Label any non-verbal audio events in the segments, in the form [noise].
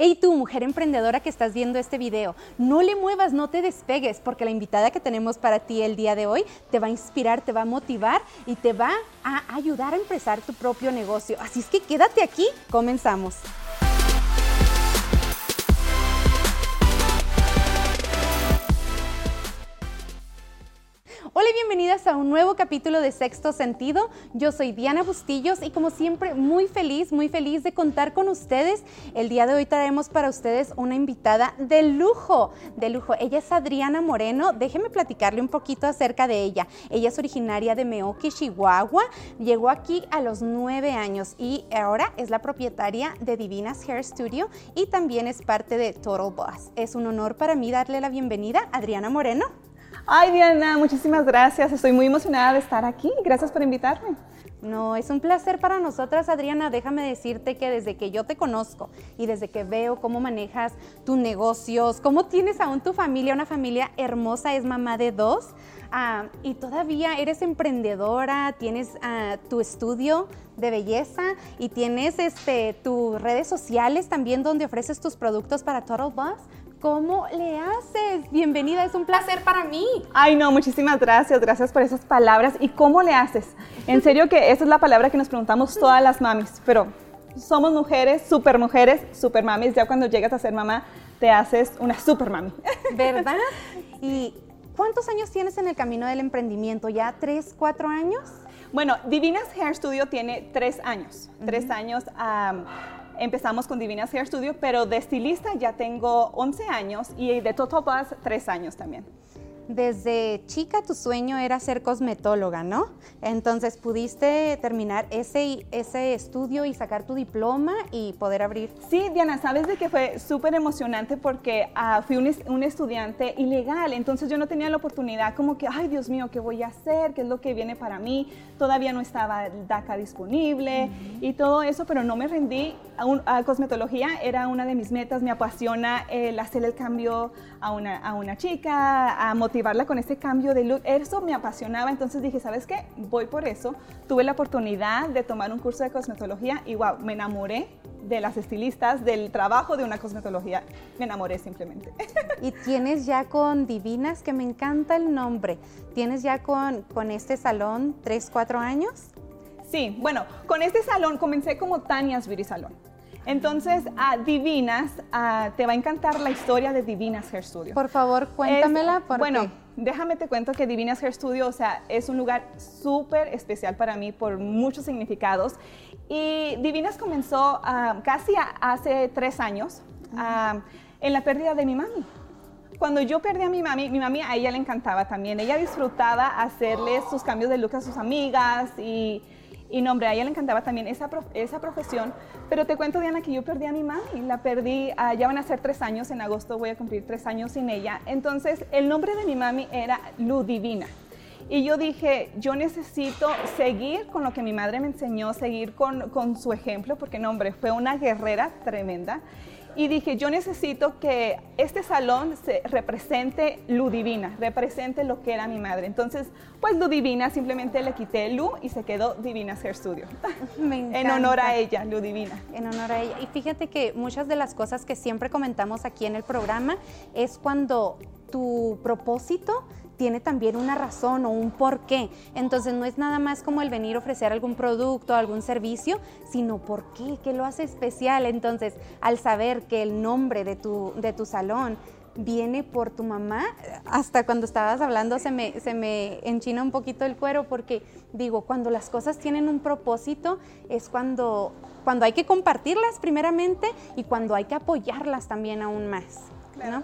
Hey tú, mujer emprendedora que estás viendo este video, no le muevas, no te despegues, porque la invitada que tenemos para ti el día de hoy te va a inspirar, te va a motivar y te va a ayudar a empezar tu propio negocio. Así es que quédate aquí, comenzamos. Bienvenidas a un nuevo capítulo de Sexto Sentido. Yo soy Diana Bustillos y como siempre muy feliz, muy feliz de contar con ustedes. El día de hoy traemos para ustedes una invitada de lujo, de lujo. Ella es Adriana Moreno. Déjeme platicarle un poquito acerca de ella. Ella es originaria de Meoki, Chihuahua. Llegó aquí a los nueve años y ahora es la propietaria de Divinas Hair Studio y también es parte de Total Boss. Es un honor para mí darle la bienvenida a Adriana Moreno. Ay, Diana, muchísimas gracias. Estoy muy emocionada de estar aquí. Gracias por invitarme. No, es un placer para nosotras, Adriana. Déjame decirte que desde que yo te conozco y desde que veo cómo manejas tus negocios, cómo tienes aún tu familia, una familia hermosa, es mamá de dos, ah, y todavía eres emprendedora, tienes ah, tu estudio de belleza y tienes este, tus redes sociales también donde ofreces tus productos para Total Boss. ¿Cómo le haces? Bienvenida, es un placer para mí. Ay, no, muchísimas gracias, gracias por esas palabras. ¿Y cómo le haces? En serio que esa es la palabra que nos preguntamos todas las mamis, pero somos mujeres, super mujeres, super mamis. Ya cuando llegas a ser mamá, te haces una super mami. [laughs] ¿Verdad? ¿Y cuántos años tienes en el camino del emprendimiento? ¿Ya tres, cuatro años? Bueno, Divinas Hair Studio tiene tres años. Tres años empezamos con Divinas Hair Studio, pero de estilista ya tengo 11 años y de Total Buzz 3 años también desde chica tu sueño era ser cosmetóloga, ¿no? Entonces pudiste terminar ese, ese estudio y sacar tu diploma y poder abrir. Sí, Diana, sabes de que fue súper emocionante porque ah, fui un, estudiante ilegal, entonces yo no tenía la oportunidad como que, ay Dios mío, ¿qué voy a hacer? ¿Qué es lo que viene para mí? Todavía no estaba DACA disponible y todo eso, pero no me rendí. A, cosmetología era una de mis metas, me apasiona el hacer el cambio a una, a una chica, a motivar motivarla con ese cambio de look. Eso me apasionaba, entonces dije, ¿sabes qué? Voy por eso. Tuve la oportunidad de tomar un curso de cosmetología y wow, me enamoré de las estilistas, del trabajo de una cosmetología. Me enamoré simplemente. [laughs] Y tienes ya con Divinas, que me encanta el nombre, ¿tienes ya con, con este salón 3, 4 años? Sí, bueno, con este salón comencé como Tania's Beauty Salón. Entonces, a Divinas, te va a encantar la historia de Divinas Hair Studio. Por favor, cuéntamela. bueno, déjame te cuento que Divinas Hair Studio, o sea, es un lugar súper especial para mí por muchos significados. Y Divinas comenzó ah, casi hace tres años ah, en la pérdida de mi mami cuando yo perdí a mi mami, mi mami a ella le encantaba también. Ella disfrutaba hacerle sus cambios de look a sus amigas y y no, hombre, a ella le encantaba también esa, esa profesión. Pero te cuento, Diana, que yo perdí a mi mami. La perdí, ah, ya van a ser tres años, en agosto voy a cumplir tres años sin ella. Entonces, el nombre de mi mami era Ludivina. Y yo dije, yo necesito seguir con lo que mi madre me enseñó, seguir con, con su ejemplo, porque no, hombre, fue una guerrera tremenda y dije, yo necesito que este salón se represente Ludivina, represente lo que era mi madre. Entonces, pues Ludivina, simplemente le quité Lu y se quedó Divina Hair Studio. [laughs] en honor a ella, Ludivina. En honor a ella. Y fíjate que muchas de las cosas que siempre comentamos aquí en el programa es cuando tu propósito tiene también una razón o un porqué. Entonces no es nada más como el venir a ofrecer algún producto, algún servicio, sino por qué, qué lo hace especial. Entonces, al saber que el nombre de tu, de tu salón viene por tu mamá, hasta cuando estabas hablando se me, se me enchina un poquito el cuero porque digo, cuando las cosas tienen un propósito es cuando, cuando hay que compartirlas primeramente y cuando hay que apoyarlas también aún más. ¿no?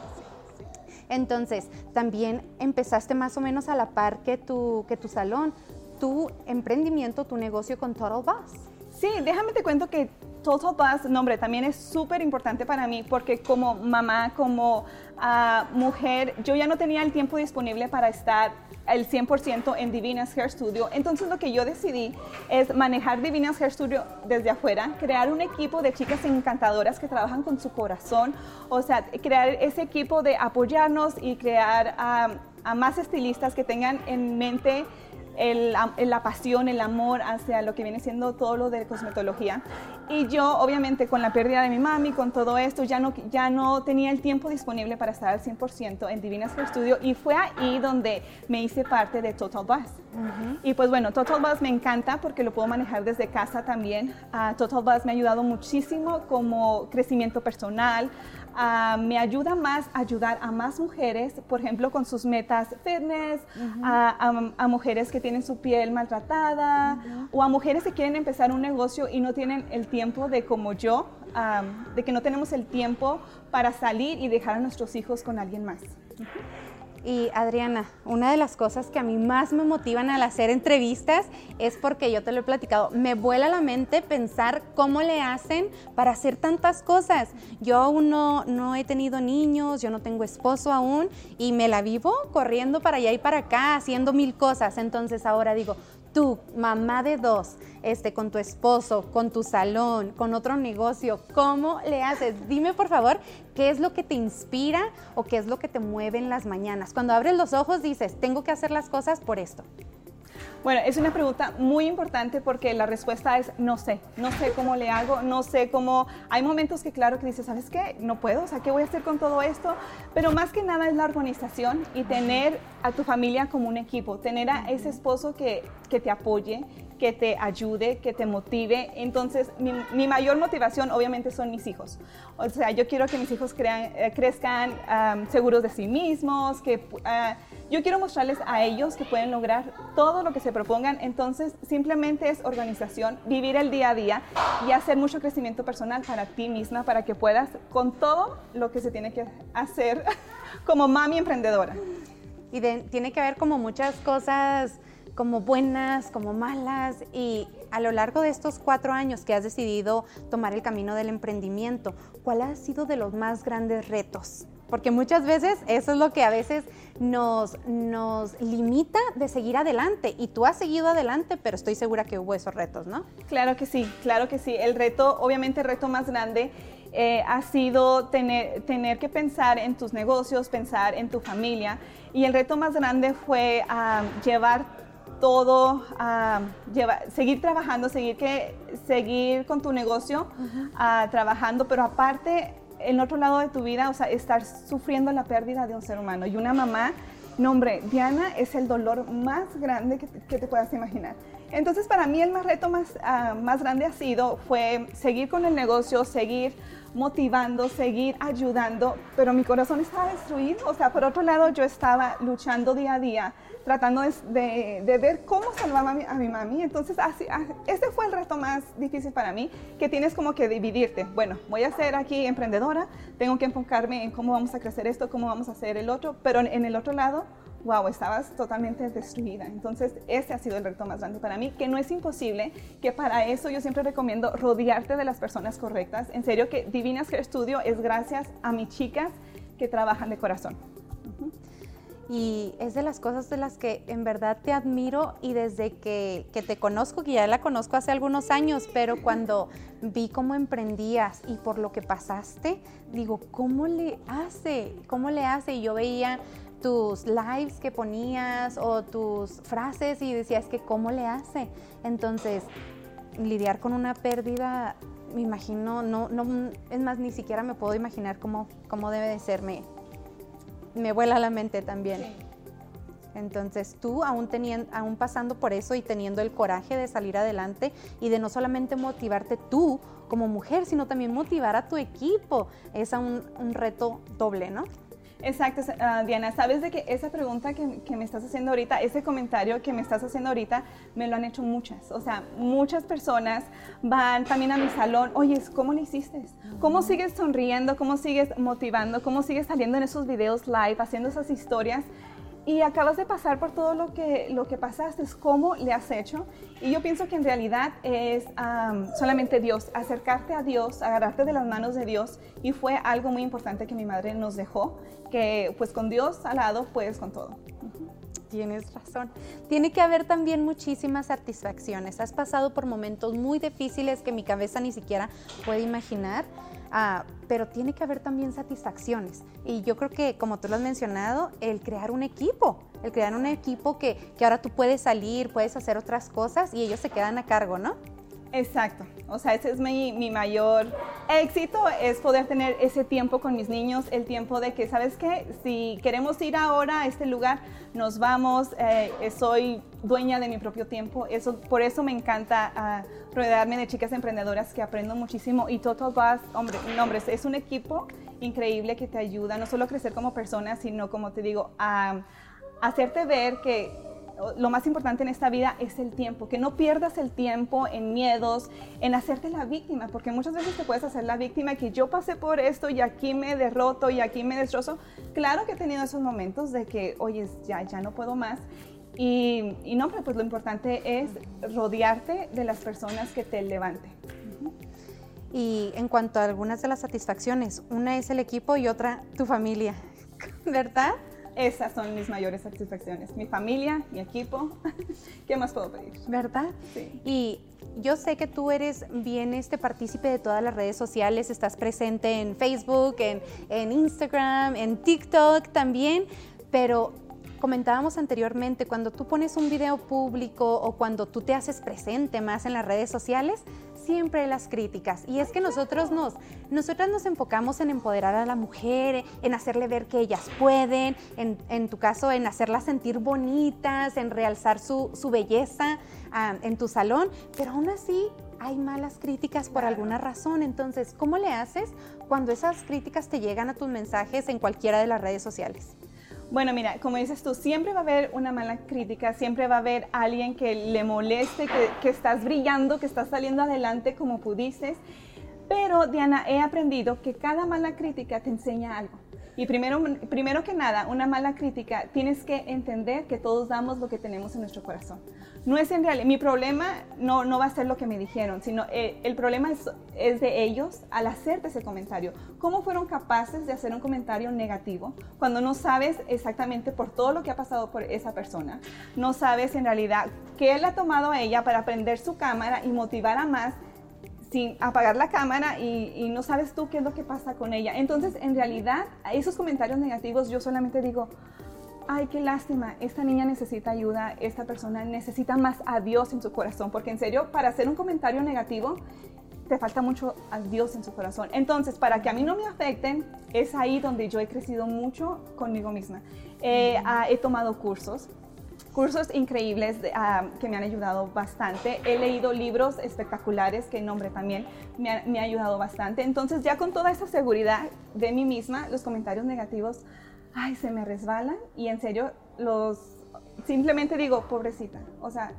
Entonces, también empezaste más o menos a la par que tu, que tu salón, tu emprendimiento, tu negocio con Total Boss. Sí, déjame te cuento que Total Buzz, nombre, también es súper importante para mí porque como mamá, como ah, mujer, yo ya no tenía el tiempo disponible para estar el 100% en Divinas Hair Studio. Entonces lo que yo decidí es manejar Divinas Hair Studio desde afuera, crear un equipo de chicas encantadoras que trabajan con su corazón, o sea, crear ese equipo de apoyarnos y crear a más estilistas que tengan en mente la pasión, el amor hacia lo que viene siendo todo lo de cosmetología. Y yo, obviamente, con la pérdida de mi mami, con todo esto, ya no, ya no tenía el tiempo disponible para estar al 100% en Divinas Hair Studio y fue ahí donde me hice parte de Total Buzz. Y pues bueno, Total Buzz me encanta porque lo puedo manejar desde casa también. Uh, Total Buzz me ha ayudado muchísimo como crecimiento personal, Ah, me ayuda más a ayudar a más mujeres, por ejemplo, con sus metas fitness, a, mujeres que tienen su piel maltratada o a mujeres que quieren empezar un negocio y no tienen el tiempo de como yo, de que no tenemos el tiempo para salir y dejar a nuestros hijos con alguien más. Y Adriana, una de las cosas que a mí más me motivan al hacer entrevistas es porque yo te lo he platicado, me vuela la mente pensar cómo le hacen para hacer tantas cosas. Yo aún no, no he tenido niños, yo no tengo esposo aún y me la vivo corriendo para allá y para acá, haciendo mil cosas. Entonces ahora digo, tú, mamá de dos, este, con tu esposo, con tu salón, con otro negocio, ¿cómo le haces? Dime por favor, ¿qué es lo que te inspira o qué es lo que te mueve en las mañanas? Cuando abres los ojos dices, tengo que hacer las cosas por esto. Bueno, es una pregunta muy importante porque la respuesta es no sé, no sé cómo le hago, no sé cómo... Hay momentos que claro que dices, ¿sabes qué? No puedo, o sea, ¿qué voy a hacer con todo esto? Pero más que nada es la organización y tener a tu familia como un equipo, tener a ese esposo que, que te apoye, que te ayude, que te motive. Entonces, mi, mayor motivación obviamente son mis hijos. O sea, yo quiero que mis hijos crean, eh, crezcan seguros de sí mismos, que ah, yo quiero mostrarles a ellos que pueden lograr todo lo que se propongan. Entonces, simplemente es organización, vivir el día a día y hacer mucho crecimiento personal para ti misma, para que puedas con todo lo que se tiene que hacer [laughs] como mami emprendedora. Y tiene que haber como muchas cosas como buenas, como malas, y a lo largo de estos cuatro años que has decidido tomar el camino del emprendimiento, ¿cuál ha sido de los más grandes retos? Porque muchas veces eso es lo que a veces nos, nos limita de seguir adelante. Y tú has seguido adelante, pero estoy segura que hubo esos retos, ¿no? Claro que sí, claro que sí. El reto, obviamente el reto más grande eh, ha sido tener, tener que pensar en tus negocios, pensar en tu familia. Y el reto más grande fue ah, llevar todo, a seguir trabajando, seguir, que, seguir con tu negocio, trabajando, pero aparte, en otro lado de tu vida, o sea, estar sufriendo la pérdida de un ser humano. Y una mamá, no hombre, Diana es el dolor más grande que, te puedas imaginar. Entonces, para mí el más reto más, ah, más grande ha sido, fue seguir con el negocio, seguir motivando, seguir ayudando, pero mi corazón estaba destruido. O sea, por otro lado, yo estaba luchando día a día tratando de, ver cómo salvaba a mi, a mi mami. Entonces, así, fue el reto más difícil para mí, que tienes como que dividirte. Bueno, voy a ser aquí emprendedora, tengo que enfocarme en cómo vamos a crecer esto, cómo vamos a hacer el otro, pero en el otro lado, wow, estabas totalmente destruida. Entonces, ese ha sido el reto más grande para mí, que no es imposible, que para eso yo siempre recomiendo rodearte de las personas correctas. En serio, que Divinas Hair Studio es gracias a mis chicas que trabajan de corazón y es de las cosas de las que en verdad te admiro y desde que, te conozco, que ya la conozco hace algunos años, pero cuando vi cómo emprendías y por lo que pasaste, digo, ¿cómo le hace? ¿Cómo le hace? Y yo veía tus lives que ponías o tus frases y decías que cómo le hace. Entonces, lidiar con una pérdida, me imagino, no, no, es más, ni siquiera me puedo imaginar cómo, cómo debe de serme me vuela la mente también. Entonces tú, aún, teniendo, aún pasando por eso y teniendo el coraje de salir adelante y de no solamente motivarte tú como mujer, sino también motivar a tu equipo, es un, un reto doble, ¿no? Exacto, ah, Diana. Sabes de que esa pregunta que, que, me estás haciendo ahorita, ese comentario que me estás haciendo ahorita, me lo han hecho muchas. O sea, muchas personas van también a mi salón. Oye, ¿cómo lo hiciste? ¿Cómo sigues sonriendo? ¿Cómo sigues motivando? ¿Cómo sigues saliendo en esos videos live, haciendo esas historias? Y acabas de pasar por todo lo que, lo que pasaste, cómo le has hecho. Y yo pienso que en realidad es solamente Dios, acercarte a Dios, agarrarte de las manos de Dios. Y fue algo muy importante que mi madre nos dejó, que pues con Dios al lado puedes con todo. Tienes razón. Tiene que haber también muchísimas satisfacciones. Has pasado por momentos muy difíciles que mi cabeza ni siquiera puede imaginar Ah, pero tiene que haber también satisfacciones. Y yo creo que, como tú lo has mencionado, el crear un equipo, el crear un equipo que, que ahora tú puedes salir, puedes hacer otras cosas y ellos se quedan a cargo, ¿no? Exacto, o sea, ese es mi, mi, mayor éxito, es poder tener ese tiempo con mis niños, el tiempo de que, ¿sabes qué? Si queremos ir ahora a este lugar, nos vamos, eh, soy dueña de mi propio tiempo, eso, por eso me encanta uh, rodearme de chicas emprendedoras que aprendo muchísimo. Y Total Bus, hombre, hombres, es un equipo increíble que te ayuda no solo a crecer como persona, sino como te digo, a hacerte ver que lo más importante en esta vida es el tiempo, que no pierdas el tiempo en miedos, en hacerte la víctima, porque muchas veces te puedes hacer la víctima que yo pasé por esto y aquí me derroto y aquí me destrozo. Claro que he tenido esos momentos de que, oye, ya, ya no puedo más. Y, y no, pues lo importante es rodearte de las personas que te levanten. Y en cuanto a algunas de las satisfacciones, una es el equipo y otra tu familia, [laughs] ¿verdad? Esas son mis mayores satisfacciones. Mi familia, mi equipo. [laughs] ¿Qué más puedo pedir? ¿Verdad? Sí. Y yo sé que tú eres bien este partícipe de todas las redes sociales, estás presente en Facebook, en, en Instagram, en TikTok también, pero comentábamos anteriormente, cuando tú pones un video público o cuando tú te haces presente más en las redes sociales, siempre las críticas. Y es que nosotros nos, nosotras nos enfocamos en empoderar a la mujer, en hacerle ver que ellas pueden, en, en tu caso, en hacerlas sentir bonitas, en realzar su, su belleza um, en tu salón, pero aún así hay malas críticas por alguna razón. Entonces, ¿cómo le haces cuando esas críticas te llegan a tus mensajes en cualquiera de las redes sociales? Bueno, mira, como dices tú, siempre va a haber una mala crítica, siempre va a haber alguien que le moleste, que, que estás brillando, que estás saliendo adelante como pudiste. Pero, Diana, he aprendido que cada mala crítica te enseña algo. Y primero, primero que nada, una mala crítica, tienes que entender que todos damos lo que tenemos en nuestro corazón. No es en realidad, mi problema no, no va a ser lo que me dijeron, sino eh, el problema es, es, de ellos al hacerte ese comentario. ¿Cómo fueron capaces de hacer un comentario negativo cuando no sabes exactamente por todo lo que ha pasado por esa persona? No sabes en realidad qué él ha tomado a ella para prender su cámara y motivar a más sin apagar la cámara y, no sabes tú qué es lo que pasa con ella. Entonces, en realidad, esos comentarios negativos yo solamente digo, ay, qué lástima, esta niña necesita ayuda, esta persona necesita más a Dios en su corazón, porque en serio, para hacer un comentario negativo, te falta mucho a Dios en su corazón. Entonces, para que a mí no me afecten, es ahí donde yo he crecido mucho conmigo misma. Eh, uh, he tomado cursos, cursos increíbles uh, que me han ayudado bastante. He leído libros espectaculares que nombre también me ha, me ha, ayudado bastante. Entonces ya con toda esa seguridad de mí misma, los comentarios negativos, ay, se me resbalan y en serio los simplemente digo, pobrecita. O sea,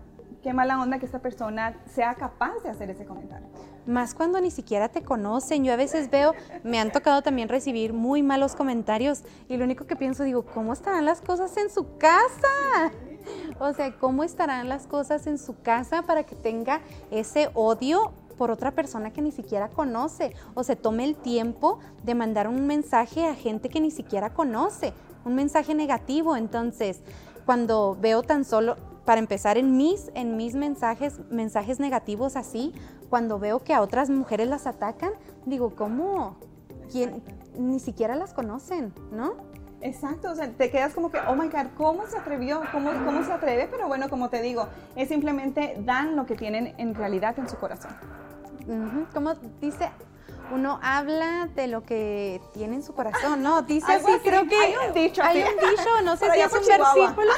qué mala onda que esta persona sea capaz de hacer ese comentario. Más cuando ni siquiera te conocen. Yo a veces veo, me han tocado también recibir muy malos comentarios y lo único que pienso, digo, ¿cómo estarán las cosas en su casa? O sea, ¿cómo estarán las cosas en su casa para que tenga ese odio por otra persona que ni siquiera conoce o se tome el tiempo de mandar un mensaje a gente que ni siquiera conoce, un mensaje negativo. Entonces, cuando veo tan solo, para empezar en mis, en mis mensajes, mensajes negativos así, cuando veo que a otras mujeres las atacan, digo, ¿cómo? ¿Quién? Ni siquiera las conocen, ¿no? Exacto, o sea, te quedas como que, oh my God, ¿cómo se atrevió? ¿Cómo, ¿Cómo se atreve? Pero bueno, como te digo, es simplemente dan lo que tienen en realidad en su corazón. Uh -huh. Como dice, uno habla de lo que tiene en su corazón, ¿no? Dice así, así, creo que hay un dicho, hay un dicho no sé si es un Chihuahua. versículo,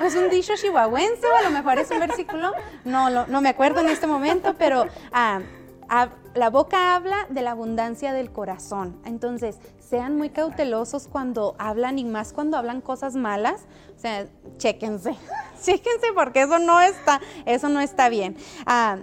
[laughs] es un dicho chihuahuense o a lo mejor es un versículo, no, lo, no me acuerdo en este momento, pero ah, ah, la boca habla de la abundancia del corazón. Entonces, sean muy cautelosos cuando hablan y más cuando hablan cosas malas. O sea, chéquense, [laughs] chéquense porque eso no está, eso no está bien. Ah,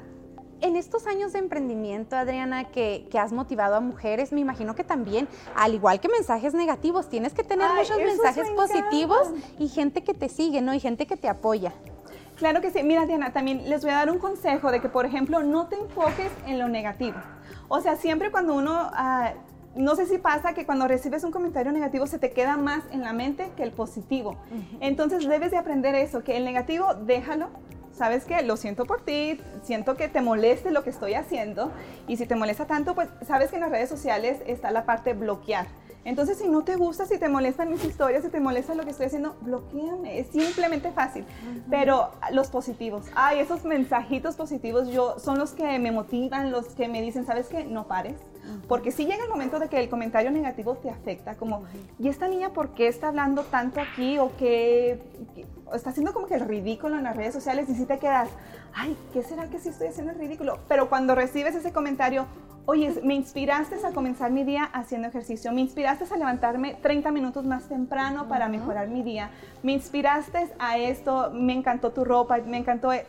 en estos años de emprendimiento, Adriana, que, que, has motivado a mujeres, me imagino que también, al igual que mensajes negativos, tienes que tener Ay, muchos mensajes positivos y gente que te sigue, ¿no? Y gente que te apoya. Claro que sí. Mira, Diana, también les voy a dar un consejo de que, por ejemplo, no te enfoques en lo negativo. O sea, siempre cuando uno... Uh, no sé si pasa que cuando recibes un comentario negativo se te queda más en la mente que el positivo. Entonces debes de aprender eso, que el negativo déjalo, sabes que lo siento por ti, siento que te moleste lo que estoy haciendo y si te molesta tanto, pues sabes que en las redes sociales está la parte bloquear. Entonces, si no te gusta, si te molestan mis historias, si te molesta lo que estoy haciendo, bloqueame. Es simplemente fácil. Pero los positivos, ay, esos mensajitos positivos yo, son los que me motivan, los que me dicen, ¿sabes qué? No pares. Porque si llega el momento de que el comentario negativo te afecta, como, ¿y esta niña por qué está hablando tanto aquí? O que está haciendo como que el ridículo en las redes sociales y si te quedas, ay, ¿qué será que sí estoy haciendo el ridículo? Pero cuando recibes ese comentario, oye, me inspiraste a comenzar mi día haciendo ejercicio, me inspiraste a levantarme 30 minutos más temprano para mejorar mi día, me inspiraste a esto, me encantó tu ropa, me encantó, e-".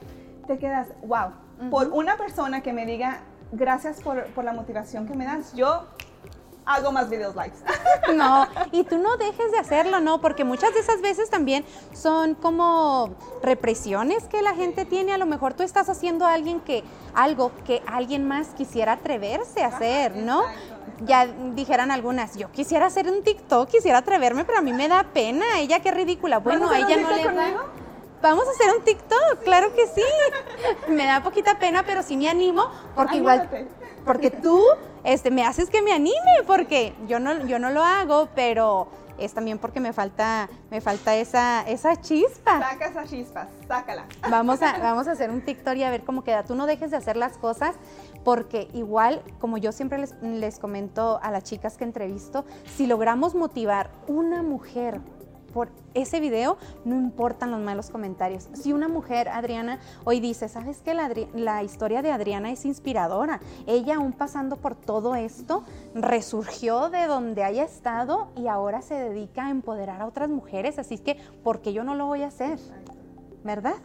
te quedas, wow, por una persona que me diga, gracias por, por la motivación que me das, yo hago más videos likes. [laughs] No, y tú no dejes de hacerlo, ¿no? Porque muchas de esas veces también son como represiones que la gente tiene. A lo mejor tú estás haciendo a alguien que, algo que alguien más quisiera atreverse a hacer, ¿no? Ya dijeran algunas, yo quisiera hacer un TikTok, quisiera atreverme, pero a mí me da pena. Ella qué ridícula. Bueno, a ella no le da. Vamos a hacer un TikTok, claro que sí. Me da poquita pena, pero sí me animo, porque igual, porque tú este, me haces que me anime, porque yo no, yo no lo hago, pero es también porque me falta, me falta esa, esa chispa. Saca esa chispa, sácala. Vamos a, vamos a hacer un TikTok y a ver cómo queda. Tú no dejes de hacer las cosas porque igual, como yo siempre les, les comento a las chicas que entrevisto, si logramos motivar una mujer por ese video, no importan los malos comentarios. Si una mujer, Adriana, hoy dice, ¿sabes qué? La, historia de Adriana es inspiradora. Ella, aún pasando por todo esto, resurgió de donde haya estado y ahora se dedica a empoderar a otras mujeres. Así que, ¿por qué yo no lo voy a hacer? ¿Verdad?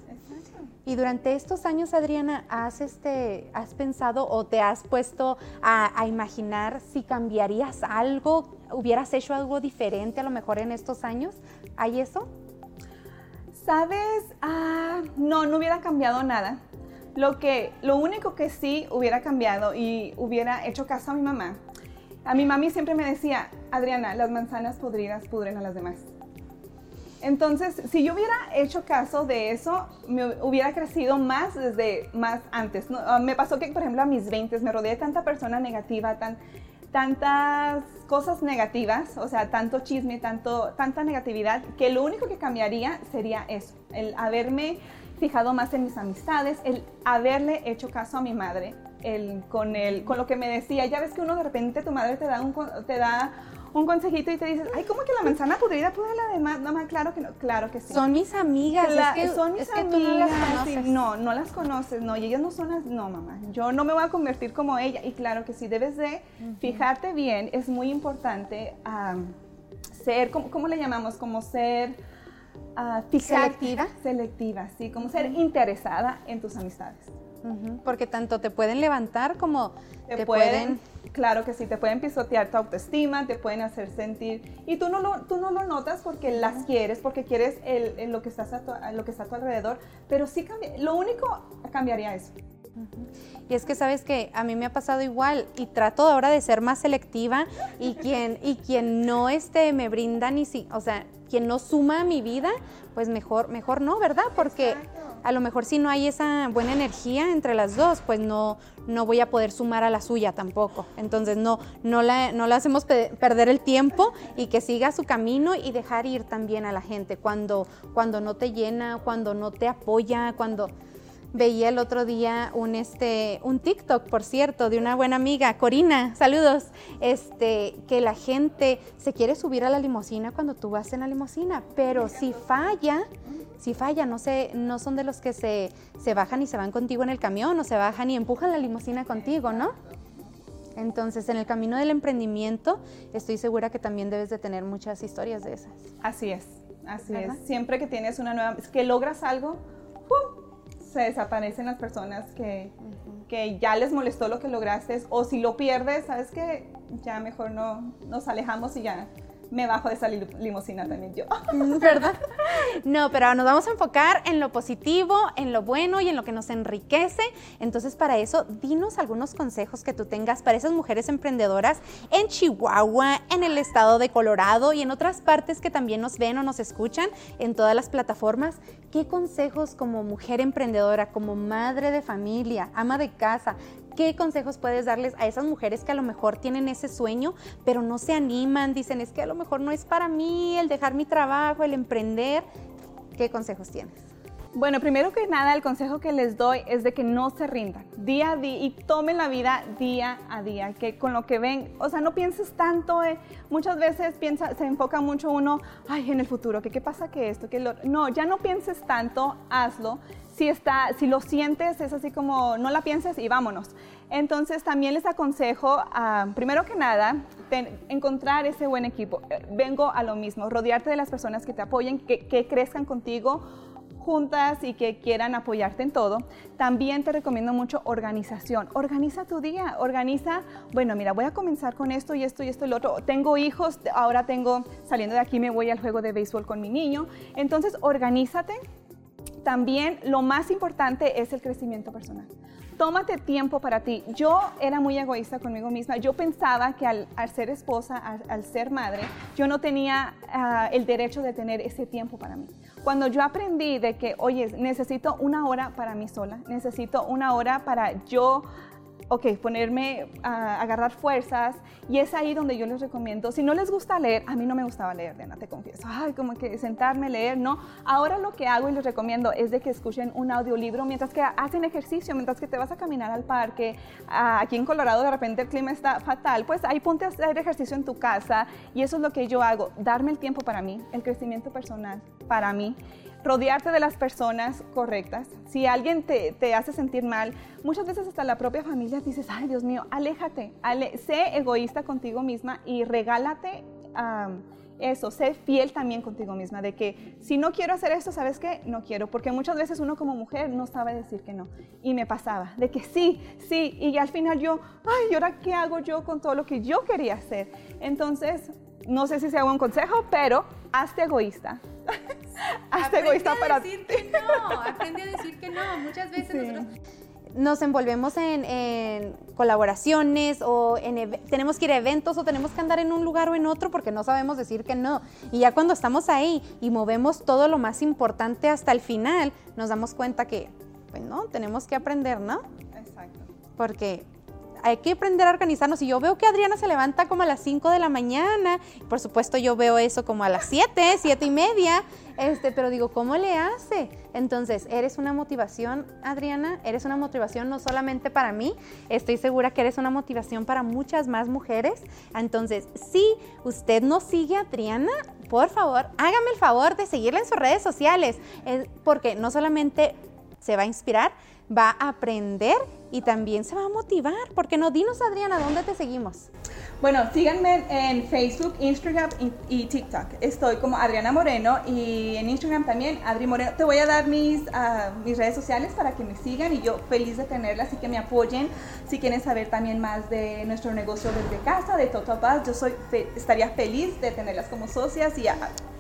Y durante estos años, Adriana, ¿has, este, has pensado o te has puesto a, a imaginar si cambiarías algo, hubieras hecho algo diferente a lo mejor en estos años? ¿Hay eso? Sabes, ah, no, no hubiera cambiado nada. Lo, que, lo único que sí hubiera cambiado y hubiera hecho caso a mi mamá, a mi mami siempre me decía, Adriana, las manzanas podridas pudren a las demás. Entonces, si yo hubiera hecho caso de eso, me hubiera crecido más desde más antes. Ah, me pasó que, por ejemplo, a mis 20 me rodeé de tanta persona negativa, tan, tantas cosas negativas, o sea, tanto chisme, tanto, tanta negatividad, que lo único que cambiaría sería eso, el haberme fijado más en mis amistades, el haberle hecho caso a mi madre, el, con, el, con lo que me decía. Ya ves que uno de repente tu madre te da un, te da un consejito y te dices, ay, ¿cómo que la manzana podrida puede la demás? No, más claro que no, claro que sí. Son mis amigas, es que, son mis amigas. no las conoces. no, no las conoces, no, y ellas no son las, no, mamá, yo no me voy a convertir como ella. Y claro que sí, debes de fijarte bien, es muy importante ser, ¿cómo, le llamamos? Como ser... Uh, selectiva. Selectiva, sí, como ser interesada en tus amistades. Porque tanto te pueden levantar como te, pueden, Claro que sí, te pueden pisotear tu autoestima, te pueden hacer sentir... Y tú no lo, tú no lo notas porque las quieres, porque quieres el, lo, que estás a lo que está a tu alrededor, pero sí cambia, lo único cambiaría eso. Y es que sabes que a mí me ha pasado igual y trato ahora de ser más selectiva y quien, y quien no este, me brinda ni si, o sea, quien no suma a mi vida, pues mejor, mejor no, ¿verdad? Porque a lo mejor si no hay esa buena energía entre las dos, pues no, no voy a poder sumar a la suya tampoco. Entonces no, no, la, no la hacemos perder el tiempo y que siga su camino y dejar ir también a la gente cuando, cuando no te llena, cuando no te apoya, cuando veía el otro día un este un TikTok, por cierto, de una buena amiga, Corina, saludos, este que la gente se quiere subir a la limusina cuando tú vas en la limusina, pero si falla, si falla, no sé, no son de los que se, se bajan y se van contigo en el camión o se bajan y empujan la limusina contigo, ¿no? Entonces, en el camino del emprendimiento, estoy segura que también debes de tener muchas historias de esas. Así es, así es. Siempre que tienes una nueva, que logras algo. Se desaparecen las personas que, que, ya les molestó lo que lograste o si lo pierdes, sabes que ya mejor no nos alejamos y ya me bajo de esa limusina también yo. [laughs] ¿Verdad? No, pero nos vamos a enfocar en lo positivo, en lo bueno y en lo que nos enriquece. Entonces, para eso, dinos algunos consejos que tú tengas para esas mujeres emprendedoras en Chihuahua, en el estado de Colorado y en otras partes que también nos ven o nos escuchan en todas las plataformas. ¿Qué consejos como mujer emprendedora, como madre de familia, ama de casa, ¿Qué consejos puedes darles a esas mujeres que a lo mejor tienen ese sueño, pero no se animan? Dicen, es que a lo mejor no es para mí el dejar mi trabajo, el emprender. ¿Qué consejos tienes? Bueno, primero que nada, el consejo que les doy es de que no se rindan día a día y tomen la vida día a día, que con lo que ven, o sea, no pienses tanto, eh, muchas veces piensa, se enfoca mucho uno, ay, en el futuro, que qué pasa que esto, que lo, no, ya no pienses tanto, hazlo. Si, está, si lo sientes, es así como, no la pienses y vámonos. Entonces, también les aconsejo, ah, primero que nada, encontrar ese buen equipo. Vengo a lo mismo, rodearte de las personas que te apoyen, que crezcan contigo juntas y que quieran apoyarte en todo, también te recomiendo mucho organización. Organiza tu día, organiza, bueno, mira, voy a comenzar con esto y esto y esto y lo otro. Tengo hijos, ahora tengo, saliendo de aquí me voy al juego de béisbol con mi niño. Entonces, organízate. También lo más importante es el crecimiento personal tómate tiempo para ti. Yo era muy egoísta conmigo misma. Yo pensaba que al, ser esposa, al, ser madre, yo no tenía ah, el derecho de tener ese tiempo para mí. Cuando yo aprendí de que, oye, necesito una hora para mí sola, necesito una hora para yo ok, ponerme a agarrar fuerzas y es ahí donde yo les recomiendo, si no les gusta leer, a mí no me gustaba leer, Diana, te confieso, ay, como que sentarme, leer, no, ahora lo que hago y les recomiendo es de que escuchen un audiolibro mientras que hacen ejercicio, mientras que te vas a caminar al parque, aquí en Colorado de repente el clima está fatal, pues ahí ponte a hacer ejercicio en tu casa y eso es lo que yo hago, darme el tiempo para mí, el crecimiento personal para mí rodearte de las personas correctas. Si alguien te, te, hace sentir mal, muchas veces hasta la propia familia dices, ay Dios mío, aléjate, sé egoísta contigo misma y regálate eso, sé fiel también contigo misma, de que si no quiero hacer esto, ¿sabes qué? No quiero, porque muchas veces uno como mujer no sabe decir que no. Y me pasaba, de que sí, sí, y al final yo, ay, ¿y ahora qué hago yo con todo lo que yo quería hacer? Entonces, no sé si sea un consejo, pero hazte egoísta. [laughs] hazte egoísta para decir que no, aprende a decir que no. Muchas veces nosotros nos envolvemos en, colaboraciones o en, tenemos que ir a eventos o tenemos que andar en un lugar o en otro porque no sabemos decir que no. Y ya cuando estamos ahí y movemos todo lo más importante hasta el final, nos damos cuenta que, pues no, tenemos que aprender, ¿no? Exacto. Porque hay que aprender a organizarnos. Y yo veo que Adriana se levanta como a las 5 de la mañana, por supuesto yo veo eso como a las 7, 7 y media, este, pero digo, ¿cómo le hace? Entonces, eres una motivación, Adriana, eres una motivación no solamente para mí, estoy segura que eres una motivación para muchas más mujeres. Entonces, si usted no sigue a Adriana, por favor, hágame el favor de seguirla en sus redes sociales, porque no solamente se va a inspirar, va a aprender y también se va a motivar. ¿Por qué no? Dinos, Adriana, ¿dónde te seguimos? Bueno, síganme en Facebook, Instagram y, TikTok. Estoy como Adriana Moreno y en Instagram también, Adri Moreno. Te voy a dar mis, ah, mis redes sociales para que me sigan y yo feliz de tenerlas y que me apoyen. Si quieren saber también más de nuestro negocio desde casa, de Total Buzz, yo soy, estaría feliz de tenerlas como socias y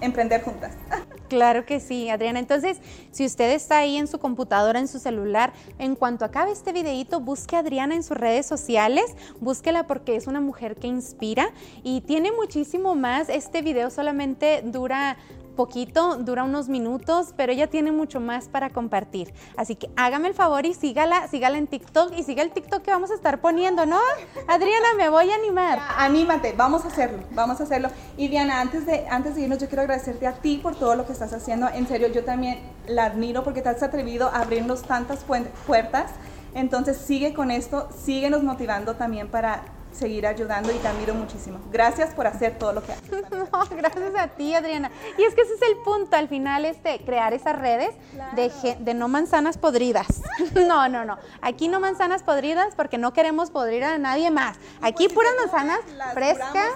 emprender juntas. [laughs] Claro que sí, Adriana. Entonces, si usted está ahí en su computadora, en su celular, en cuanto acabe este busque a Adriana en sus redes sociales, búsquela porque es una mujer que inspira y tiene muchísimo más. Este video solamente dura poquito, dura unos minutos, pero ella tiene mucho más para compartir. Así que hágame el favor y sígala, sígala en TikTok y siga el TikTok que vamos a estar poniendo, ¿no? Adriana, me voy a animar. anímate, vamos a hacerlo, vamos a hacerlo. Y Diana, antes de, antes de irnos, yo quiero agradecerte a ti por todo lo que estás haciendo. En serio, yo también la admiro porque te has atrevido a abrirnos tantas puertas. Entonces sigue con esto, síguenos motivando también para seguir ayudando y te admiro muchísimo. Gracias por hacer todo lo que haces. [laughs] No, gracias a ti, Adriana. Y es que ese es el punto, al final, este, crear esas redes de, de, no manzanas podridas. [laughs] No, no, no. Aquí no manzanas podridas porque no queremos podrir a nadie más. Aquí pues puras manzanas frescas.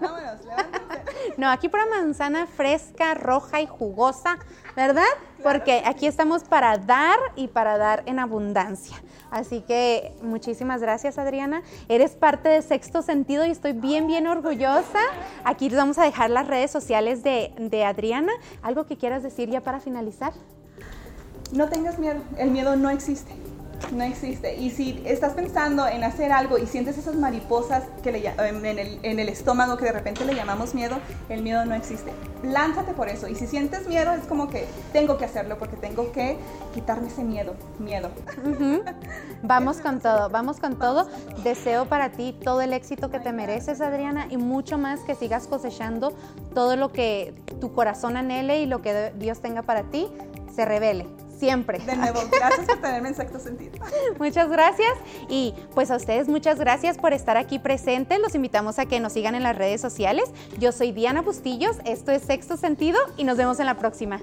[laughs] no, aquí pura manzana fresca, roja y jugosa, ¿verdad? Porque aquí estamos para dar y para dar en abundancia. Así que muchísimas gracias Adriana. Eres parte de Sexto Sentido y estoy bien, bien orgullosa. Aquí les vamos a dejar las redes sociales de, de Adriana. ¿Algo que quieras decir ya para finalizar? No tengas miedo, el miedo no existe. No existe. Y si estás pensando en hacer algo y sientes esas mariposas que le, en, el, en, el, estómago que de repente le llamamos miedo, el miedo no existe. Lánzate por eso. Y si sientes miedo, es como que tengo que hacerlo porque tengo que quitarme ese miedo. Miedo. [laughs] Vamos con todo, vamos con todo. Deseo para ti todo el éxito que te mereces, Adriana, y mucho más que sigas cosechando todo lo que tu corazón anhele y lo que Dios tenga para ti se revele siempre. De nuevo, gracias por tenerme en sexto sentido. [laughs] Muchas gracias y pues a ustedes muchas gracias por estar aquí presentes. Los invitamos a que nos sigan en las redes sociales. Yo soy Diana Bustillos, esto es Sexto Sentido y nos vemos en la próxima.